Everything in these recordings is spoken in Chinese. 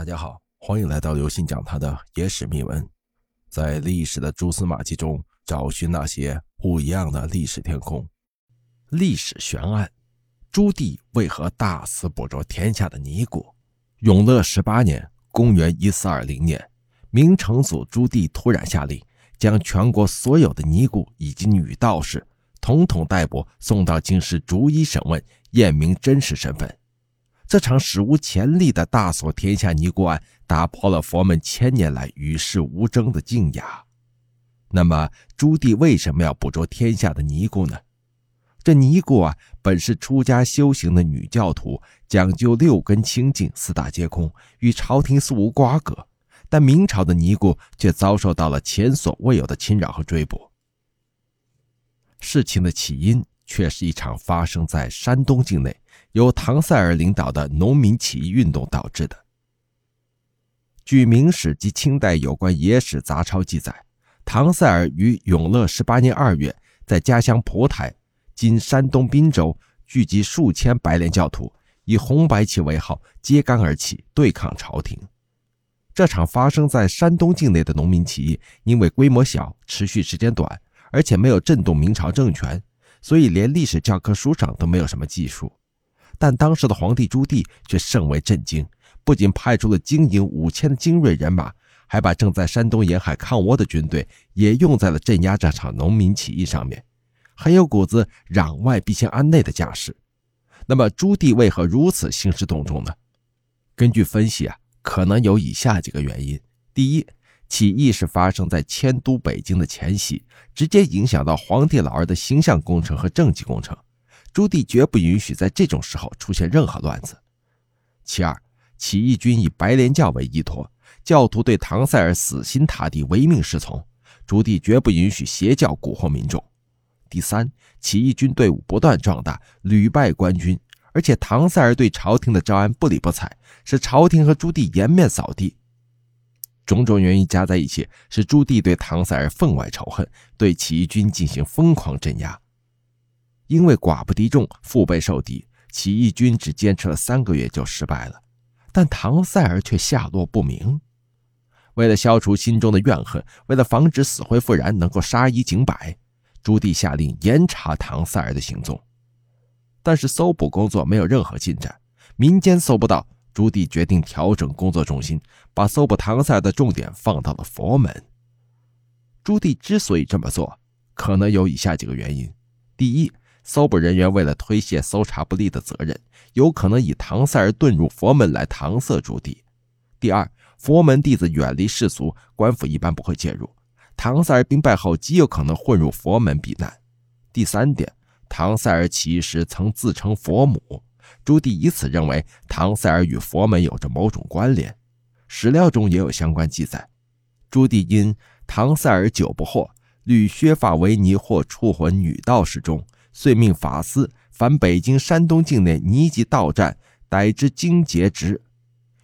大家好，欢迎来到刘信讲他的野史秘闻，在历史的蛛丝马迹中找寻那些不一样的历史天空。历史悬案：朱棣为何大肆捕捉天下的尼姑？永乐十八年（公元1420年），明成祖朱棣突然下令，将全国所有的尼姑以及女道士统统逮捕，送到京师逐一审问，验明真实身份。这场史无前例的大锁天下尼姑案，打破了佛门千年来与世无争的静雅。那么，朱棣为什么要捕捉天下的尼姑呢？这尼姑啊，本是出家修行的女教徒，讲究六根清净、四大皆空，与朝廷素无瓜葛。但明朝的尼姑却遭受到了前所未有的侵扰和追捕。事情的起因却是一场发生在山东境内。由唐塞尔领导的农民起义运动导致的。据《明史》及清代有关野史杂抄记载，唐塞尔于永乐十八年二月，在家乡蒲台（今山东滨州）聚集数千白莲教徒，以红白旗为号，揭竿而起，对抗朝廷。这场发生在山东境内的农民起义，因为规模小、持续时间短，而且没有震动明朝政权，所以连历史教科书上都没有什么记述。但当时的皇帝朱棣却甚为震惊，不仅派出了精营五千精锐人马，还把正在山东沿海抗倭的军队也用在了镇压这场农民起义上面，很有股子攘外必先安内的架势。那么朱棣为何如此兴师动众呢？根据分析啊，可能有以下几个原因：第一，起义是发生在迁都北京的前夕，直接影响到皇帝老儿的形象工程和政绩工程。朱棣绝不允许在这种时候出现任何乱子。其二，起义军以白莲教为依托，教徒对唐塞尔死心塌地、唯命是从，朱棣绝不允许邪教蛊惑民众。第三，起义军队伍不断壮大，屡败官军，而且唐塞尔对朝廷的招安不理不睬，使朝廷和朱棣颜面扫地。种种原因加在一起，使朱棣对唐塞尔分外仇恨，对起义军进行疯狂镇压。因为寡不敌众，腹背受敌，起义军只坚持了三个月就失败了。但唐塞尔却下落不明。为了消除心中的怨恨，为了防止死灰复燃，能够杀一儆百，朱棣下令严查唐塞尔的行踪。但是搜捕工作没有任何进展，民间搜不到，朱棣决定调整工作重心，把搜捕唐塞尔的重点放到了佛门。朱棣之所以这么做，可能有以下几个原因：第一，搜捕人员为了推卸搜查不力的责任，有可能以唐塞尔遁入佛门来搪塞朱棣。第二，佛门弟子远离世俗，官府一般不会介入。唐塞尔兵败后，极有可能混入佛门避难。第三点，唐塞尔起义时曾自称佛母，朱棣以此认为唐塞尔与佛门有着某种关联。史料中也有相关记载。朱棣因唐塞尔久不获，屡削发为尼或触魂女道士中。遂命法司凡北京、山东境内尼籍道战，逮之精竭之。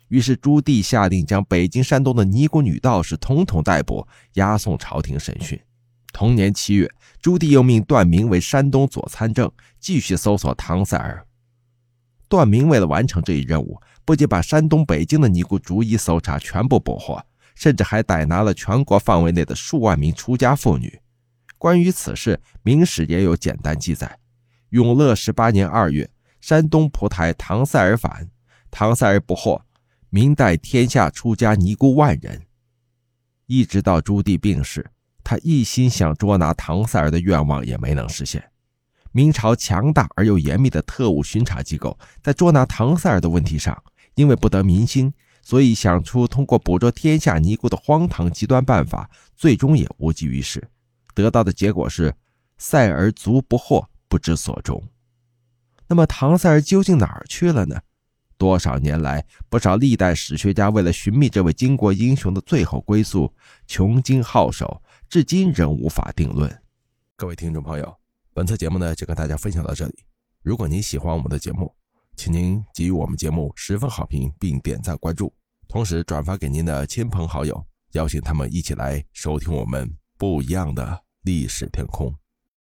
于是朱棣下令将北京、山东的尼姑女道士统统逮捕，押送朝廷审讯。同年七月，朱棣又命段明为山东左参政，继续搜索唐塞尔。段明为了完成这一任务，不仅把山东、北京的尼姑逐一搜查，全部捕获，甚至还逮拿了全国范围内的数万名出家妇女。关于此事，《明史》也有简单记载：永乐十八年二月，山东蒲台唐塞尔反，唐塞尔不获，明代天下出家尼姑万人。一直到朱棣病逝，他一心想捉拿唐塞尔的愿望也没能实现。明朝强大而又严密的特务巡查机构，在捉拿唐塞尔的问题上，因为不得民心，所以想出通过捕捉天下尼姑的荒唐极端办法，最终也无济于事。得到的结果是，塞尔卒不获，不知所终。那么唐塞尔究竟哪儿去了呢？多少年来，不少历代史学家为了寻觅这位巾帼英雄的最后归宿，穷经皓首，至今仍无法定论。各位听众朋友，本次节目呢就跟大家分享到这里。如果您喜欢我们的节目，请您给予我们节目十分好评，并点赞关注，同时转发给您的亲朋好友，邀请他们一起来收听我们不一样的。历史天空。